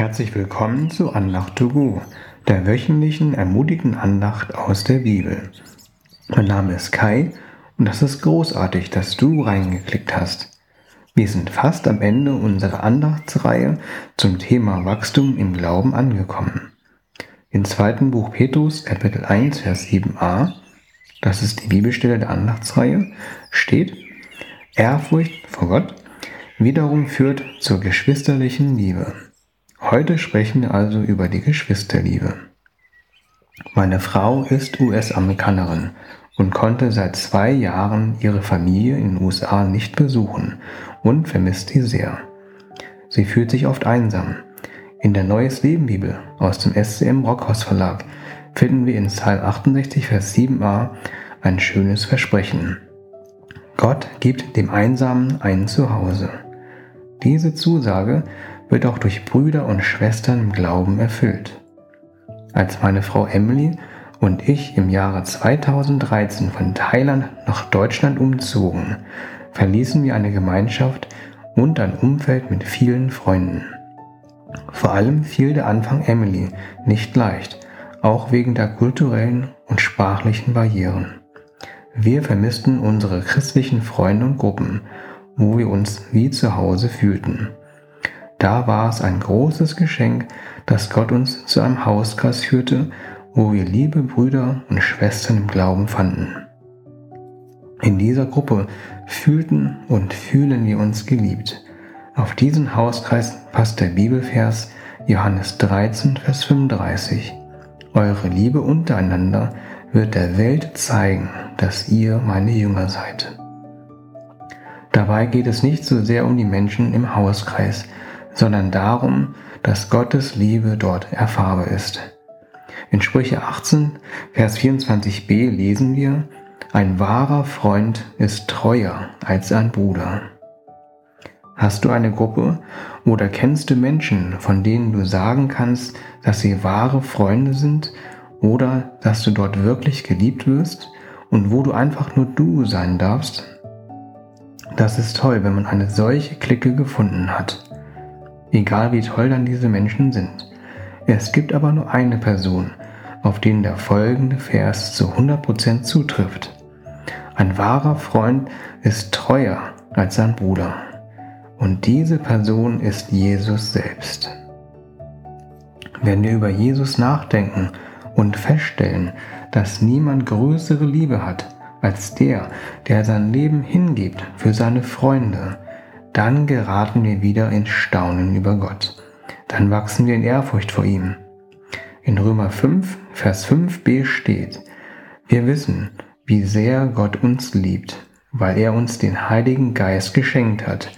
Herzlich willkommen zu Andacht to go, der wöchentlichen ermutigenden Andacht aus der Bibel. Mein Name ist Kai und das ist großartig, dass du reingeklickt hast. Wir sind fast am Ende unserer Andachtsreihe zum Thema Wachstum im Glauben angekommen. Im zweiten Buch Petrus, Kapitel 1, Vers 7a, das ist die Bibelstelle der Andachtsreihe, steht, Ehrfurcht vor Gott wiederum führt zur geschwisterlichen Liebe. Heute sprechen wir also über die Geschwisterliebe. Meine Frau ist US-Amerikanerin und konnte seit zwei Jahren ihre Familie in den USA nicht besuchen und vermisst sie sehr. Sie fühlt sich oft einsam. In der Neues Leben Bibel aus dem SCM Rockhaus Verlag finden wir in Psalm 68, Vers 7a ein schönes Versprechen. Gott gibt dem Einsamen ein Zuhause. Diese Zusage wird auch durch Brüder und Schwestern im Glauben erfüllt. Als meine Frau Emily und ich im Jahre 2013 von Thailand nach Deutschland umzogen, verließen wir eine Gemeinschaft und ein Umfeld mit vielen Freunden. Vor allem fiel der Anfang Emily nicht leicht, auch wegen der kulturellen und sprachlichen Barrieren. Wir vermissten unsere christlichen Freunde und Gruppen wo wir uns wie zu Hause fühlten. Da war es ein großes Geschenk, dass Gott uns zu einem Hauskreis führte, wo wir liebe Brüder und Schwestern im Glauben fanden. In dieser Gruppe fühlten und fühlen wir uns geliebt. Auf diesen Hauskreis passt der Bibelvers Johannes 13, Vers 35. Eure Liebe untereinander wird der Welt zeigen, dass ihr meine Jünger seid. Dabei geht es nicht so sehr um die Menschen im Hauskreis, sondern darum, dass Gottes Liebe dort erfahrbar ist. In Sprüche 18, Vers 24b lesen wir, ein wahrer Freund ist treuer als ein Bruder. Hast du eine Gruppe oder kennst du Menschen, von denen du sagen kannst, dass sie wahre Freunde sind oder dass du dort wirklich geliebt wirst und wo du einfach nur du sein darfst? Das ist toll, wenn man eine solche Clique gefunden hat. Egal wie toll dann diese Menschen sind. Es gibt aber nur eine Person, auf den der folgende Vers zu 100% zutrifft. Ein wahrer Freund ist treuer als sein Bruder. Und diese Person ist Jesus selbst. Wenn wir über Jesus nachdenken und feststellen, dass niemand größere Liebe hat als der, der sein Leben hingibt für seine Freunde, dann geraten wir wieder in Staunen über Gott. Dann wachsen wir in Ehrfurcht vor ihm. In Römer 5, Vers 5b steht, wir wissen, wie sehr Gott uns liebt, weil er uns den Heiligen Geist geschenkt hat,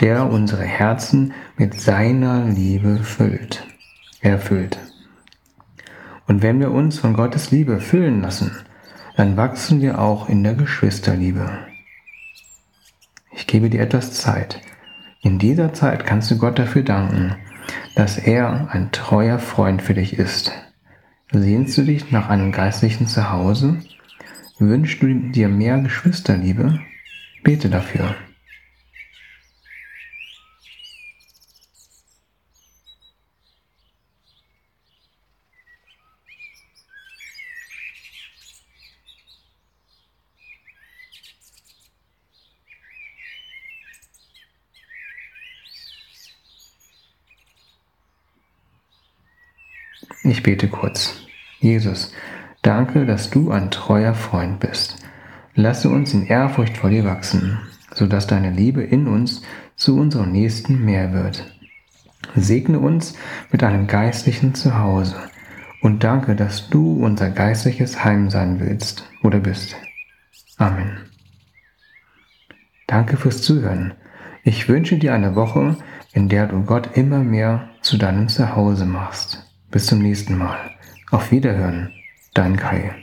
der unsere Herzen mit seiner Liebe füllt, erfüllt. Und wenn wir uns von Gottes Liebe füllen lassen, dann wachsen wir auch in der Geschwisterliebe. Ich gebe dir etwas Zeit. In dieser Zeit kannst du Gott dafür danken, dass er ein treuer Freund für dich ist. Sehnst du dich nach einem geistlichen Zuhause? Wünschst du dir mehr Geschwisterliebe? Bete dafür. Ich bete kurz. Jesus, danke, dass du ein treuer Freund bist. Lasse uns in Ehrfurcht vor dir wachsen, sodass deine Liebe in uns zu unserem Nächsten mehr wird. Segne uns mit einem geistlichen Zuhause und danke, dass du unser geistliches Heim sein willst oder bist. Amen. Danke fürs Zuhören. Ich wünsche dir eine Woche, in der du Gott immer mehr zu deinem Zuhause machst. Bis zum nächsten Mal. Auf Wiederhören. Dein Kai.